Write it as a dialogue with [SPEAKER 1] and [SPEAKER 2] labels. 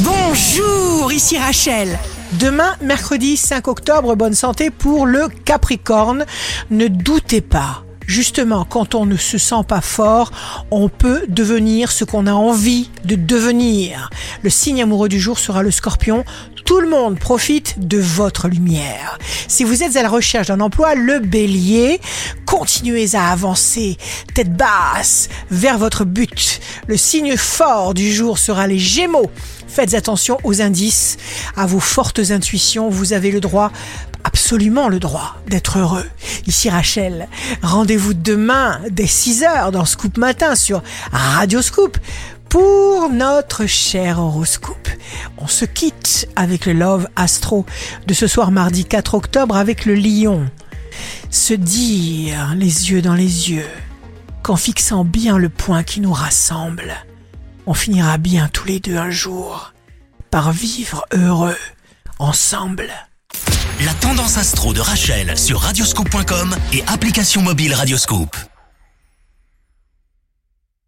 [SPEAKER 1] Bonjour, ici Rachel. Demain, mercredi 5 octobre, bonne santé pour le Capricorne. Ne doutez pas. Justement, quand on ne se sent pas fort, on peut devenir ce qu'on a envie de devenir. Le signe amoureux du jour sera le scorpion. Tout le monde profite de votre lumière. Si vous êtes à la recherche d'un emploi, le bélier, continuez à avancer, tête basse, vers votre but. Le signe fort du jour sera les gémeaux. Faites attention aux indices, à vos fortes intuitions. Vous avez le droit, absolument le droit, d'être heureux. Ici Rachel. Rendez-vous demain dès 6h dans Scoop Matin sur Radio Scoop pour notre cher horoscope. On se quitte avec le Love Astro de ce soir mardi 4 octobre avec le lion. Se dire les yeux dans les yeux qu'en fixant bien le point qui nous rassemble, on finira bien tous les deux un jour par vivre heureux ensemble.
[SPEAKER 2] La tendance astro de Rachel sur radioscope.com et application mobile Radioscope.